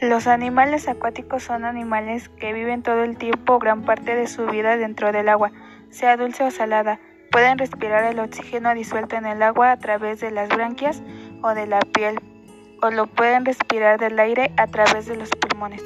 Los animales acuáticos son animales que viven todo el tiempo o gran parte de su vida dentro del agua, sea dulce o salada. Pueden respirar el oxígeno disuelto en el agua a través de las branquias o de la piel, o lo pueden respirar del aire a través de los pulmones.